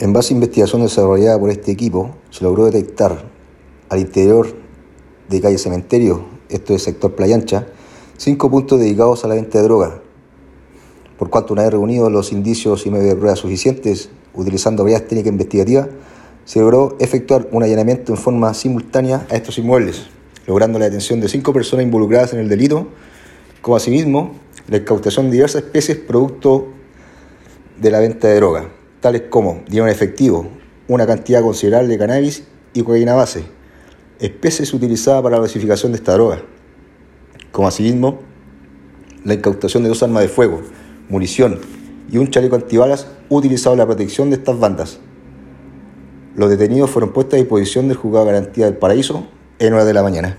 En base a investigación desarrollada por este equipo, se logró detectar al interior de calle Cementerio, esto es sector Playa Ancha, cinco puntos dedicados a la venta de droga. Por cuanto una vez reunidos los indicios y medios de pruebas suficientes, utilizando varias técnicas investigativas, se logró efectuar un allanamiento en forma simultánea a estos inmuebles, logrando la detención de cinco personas involucradas en el delito, como asimismo la incautación de diversas especies producto de la venta de droga tales como dinero efectivo, una cantidad considerable de cannabis y cocaína base, especies utilizadas para la clasificación de esta droga, como asimismo la incautación de dos armas de fuego, munición y un chaleco antibalas utilizado en la protección de estas bandas. Los detenidos fueron puestos a disposición del juzgado de garantía del paraíso en hora de la mañana.